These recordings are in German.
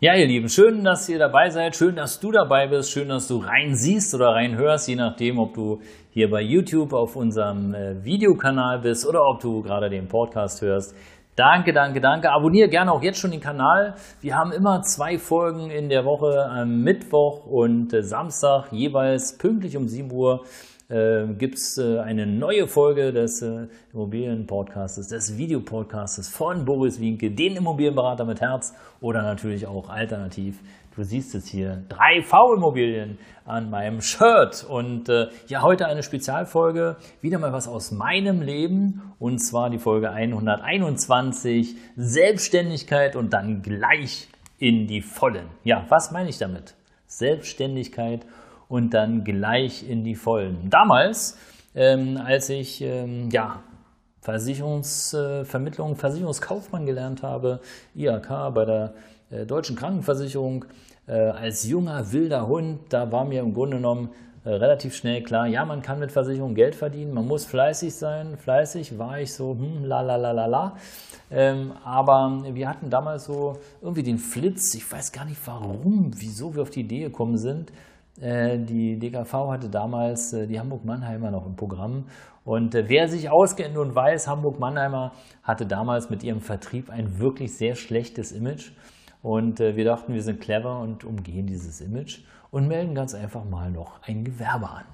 Ja, ihr Lieben, schön, dass ihr dabei seid, schön, dass du dabei bist, schön, dass du rein siehst oder rein hörst, je nachdem, ob du hier bei YouTube auf unserem äh, Videokanal bist oder ob du gerade den Podcast hörst. Danke, danke, danke. Abonniere gerne auch jetzt schon den Kanal. Wir haben immer zwei Folgen in der Woche am Mittwoch und äh, Samstag, jeweils pünktlich um 7 Uhr äh, gibt es äh, eine neue Folge des äh, Immobilienpodcasts, des Videopodcasts von Boris Wienke, den Immobilienberater mit Herz oder natürlich auch alternativ. Du siehst es hier, 3V Immobilien an meinem Shirt. Und äh, ja, heute eine Spezialfolge, wieder mal was aus meinem Leben. Und zwar die Folge 121, Selbstständigkeit und dann gleich in die Vollen. Ja, was meine ich damit? Selbstständigkeit und dann gleich in die Vollen. Damals, ähm, als ich ähm, ja, Versicherungsvermittlung, Versicherungskaufmann gelernt habe, IHK bei der äh, Deutschen Krankenversicherung, äh, als junger wilder Hund, da war mir im Grunde genommen äh, relativ schnell klar, ja, man kann mit Versicherung Geld verdienen, man muss fleißig sein. Fleißig war ich so, hm, la la la la la. Ähm, aber wir hatten damals so irgendwie den Flitz, ich weiß gar nicht warum, wieso wir auf die Idee gekommen sind, die DKV hatte damals äh, die Hamburg-Mannheimer noch im Programm. Und äh, wer sich auskennt und weiß, Hamburg-Mannheimer hatte damals mit ihrem Vertrieb ein wirklich sehr schlechtes Image. Und wir dachten, wir sind clever und umgehen dieses Image und melden ganz einfach mal noch ein Gewerbe an.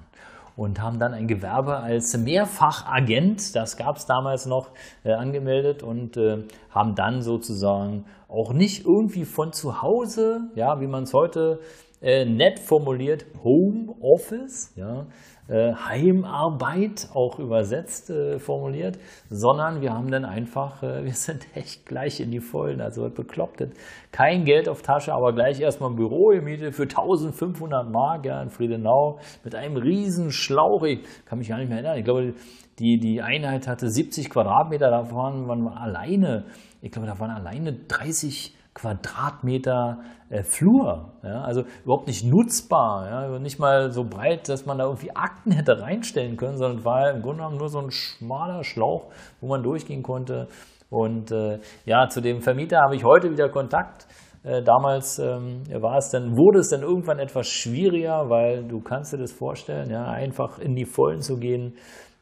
Und haben dann ein Gewerbe als Mehrfachagent, das gab es damals noch, äh, angemeldet und äh, haben dann sozusagen auch nicht irgendwie von zu Hause, ja, wie man es heute äh, nett formuliert Homeoffice, ja, äh, Heimarbeit auch übersetzt äh, formuliert, sondern wir haben dann einfach, äh, wir sind echt gleich in die Vollen, also bekloppt. Kein Geld auf Tasche, aber gleich erstmal ein Büro gemietet für 1500 Mark ja, in Friedenau mit einem riesen Schlauch. Ich kann mich gar nicht mehr erinnern. Ich glaube, die, die Einheit hatte 70 Quadratmeter, davon waren wir alleine, ich glaube, da waren alleine 30 Quadratmeter äh, Flur. Ja, also überhaupt nicht nutzbar. Ja, nicht mal so breit, dass man da irgendwie Akten hätte reinstellen können, sondern war im Grunde genommen nur so ein schmaler Schlauch, wo man durchgehen konnte. Und äh, ja, zu dem Vermieter habe ich heute wieder Kontakt. Äh, damals ähm, war es dann, wurde es dann irgendwann etwas schwieriger, weil du kannst dir das vorstellen, ja, einfach in die Vollen zu gehen,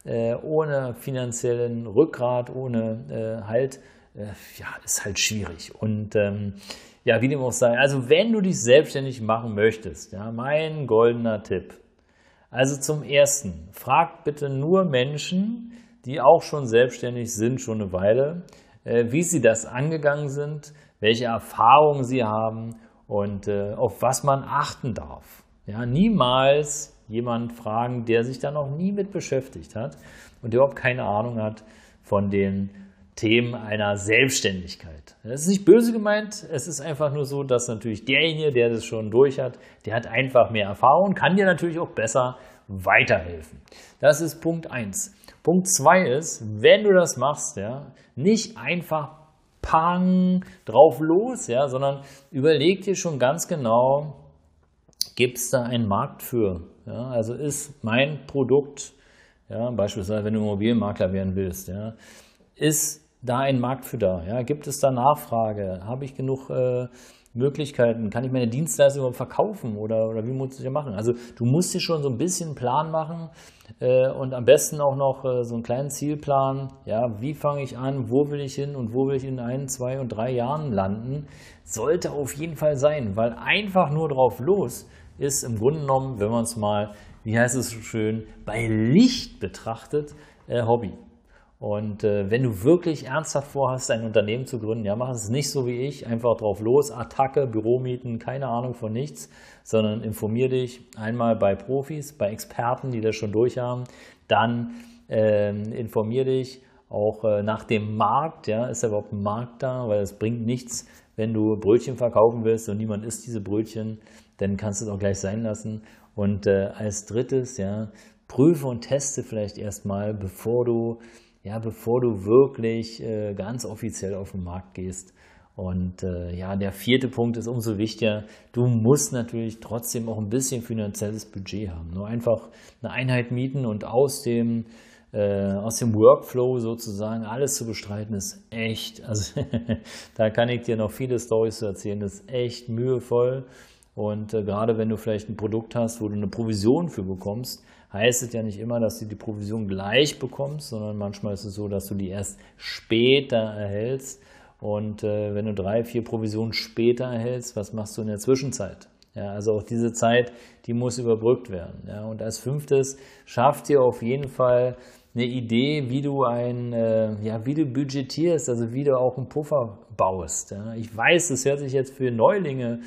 äh, ohne finanziellen Rückgrat, ohne äh, Halt äh, ja, ist halt schwierig. Und ähm, ja, wie dem auch sei, also wenn du dich selbstständig machen möchtest, ja, mein goldener Tipp. Also zum ersten, frag bitte nur Menschen, die auch schon selbstständig sind, schon eine Weile, äh, wie sie das angegangen sind, welche Erfahrungen sie haben und äh, auf was man achten darf. Ja, niemals jemand fragen, der sich da noch nie mit beschäftigt hat und überhaupt keine Ahnung hat von den Themen einer Selbstständigkeit. Das ist nicht böse gemeint, es ist einfach nur so, dass natürlich derjenige, der das schon durch hat, der hat einfach mehr Erfahrung, kann dir natürlich auch besser weiterhelfen. Das ist Punkt 1. Punkt 2 ist, wenn du das machst, ja, nicht einfach pang drauf los, ja, sondern überleg dir schon ganz genau, gibt es da einen Markt für? Ja, also ist mein Produkt, ja, beispielsweise wenn du Immobilienmakler werden willst, ja, ist da ein Markt für da? Ja? Gibt es da Nachfrage? Habe ich genug äh, Möglichkeiten? Kann ich meine Dienstleistung überhaupt verkaufen oder, oder wie muss ich das machen? Also du musst dir schon so ein bisschen einen Plan machen äh, und am besten auch noch äh, so einen kleinen Zielplan. Ja, wie fange ich an? Wo will ich hin und wo will ich in ein, zwei und drei Jahren landen? Sollte auf jeden Fall sein, weil einfach nur drauf los ist im Grunde genommen, wenn man es mal, wie heißt es so schön, bei Licht betrachtet, äh, Hobby. Und äh, wenn du wirklich ernsthaft vorhast, ein Unternehmen zu gründen, ja, mach es nicht so wie ich, einfach drauf los, Attacke, Büromieten, keine Ahnung von nichts, sondern informier dich einmal bei Profis, bei Experten, die das schon durchhaben, dann äh, informier dich auch äh, nach dem Markt, ja, ist da überhaupt ein Markt da, weil es bringt nichts, Wenn du Brötchen verkaufen willst und niemand isst diese Brötchen, dann kannst du es auch gleich sein lassen. Und äh, als drittes, ja, prüfe und teste vielleicht erstmal, bevor du, ja, bevor du wirklich äh, ganz offiziell auf den Markt gehst. Und äh, ja, der vierte Punkt ist umso wichtiger. Du musst natürlich trotzdem auch ein bisschen finanzielles Budget haben. Nur einfach eine Einheit mieten und aus dem äh, aus dem Workflow sozusagen alles zu bestreiten, ist echt, also da kann ich dir noch viele Stories erzählen, das ist echt mühevoll. Und äh, gerade wenn du vielleicht ein Produkt hast, wo du eine Provision für bekommst, heißt es ja nicht immer, dass du die Provision gleich bekommst, sondern manchmal ist es so, dass du die erst später erhältst. Und äh, wenn du drei, vier Provisionen später erhältst, was machst du in der Zwischenzeit? Ja, also auch diese Zeit, die muss überbrückt werden. Ja, und als fünftes schafft dir auf jeden Fall eine Idee, wie du ein, äh, ja, wie du budgetierst, also wie du auch einen Puffer baust. Ja. Ich weiß, das hört sich jetzt für Neulinge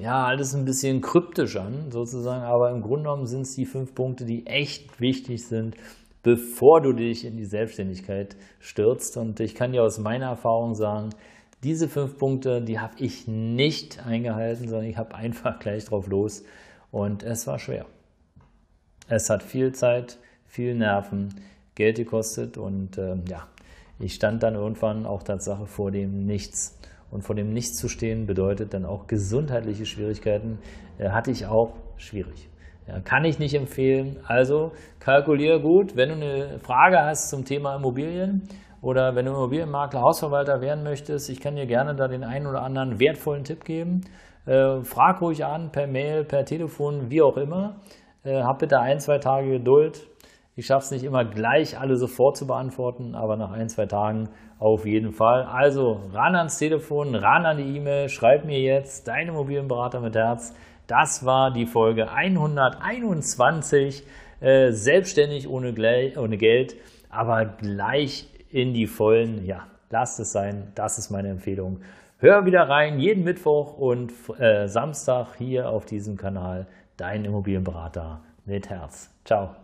ja alles ein bisschen kryptisch an, sozusagen, aber im Grunde genommen sind es die fünf Punkte, die echt wichtig sind, bevor du dich in die Selbstständigkeit stürzt. Und ich kann dir aus meiner Erfahrung sagen, diese fünf Punkte, die habe ich nicht eingehalten, sondern ich habe einfach gleich drauf los und es war schwer. Es hat viel Zeit, viel Nerven, Geld gekostet und äh, ja, ich stand dann irgendwann auch Tatsache vor dem Nichts. Und vor dem Nichts zu stehen bedeutet dann auch gesundheitliche Schwierigkeiten. Äh, hatte ich auch schwierig. Ja, kann ich nicht empfehlen. Also kalkuliere gut, wenn du eine Frage hast zum Thema Immobilien oder wenn du Immobilienmakler, Hausverwalter werden möchtest, ich kann dir gerne da den einen oder anderen wertvollen Tipp geben. Äh, frag ruhig an, per Mail, per Telefon, wie auch immer. Äh, hab bitte ein, zwei Tage Geduld. Ich schaffe es nicht immer gleich alle sofort zu beantworten, aber nach ein, zwei Tagen auf jeden Fall. Also ran ans Telefon, ran an die E-Mail, schreib mir jetzt, dein Immobilienberater mit Herz. Das war die Folge 121, äh, selbstständig ohne, ohne Geld, aber gleich in die Vollen. Ja, lasst es sein, das ist meine Empfehlung. Hör wieder rein, jeden Mittwoch und äh, Samstag hier auf diesem Kanal, dein Immobilienberater mit Herz. Ciao.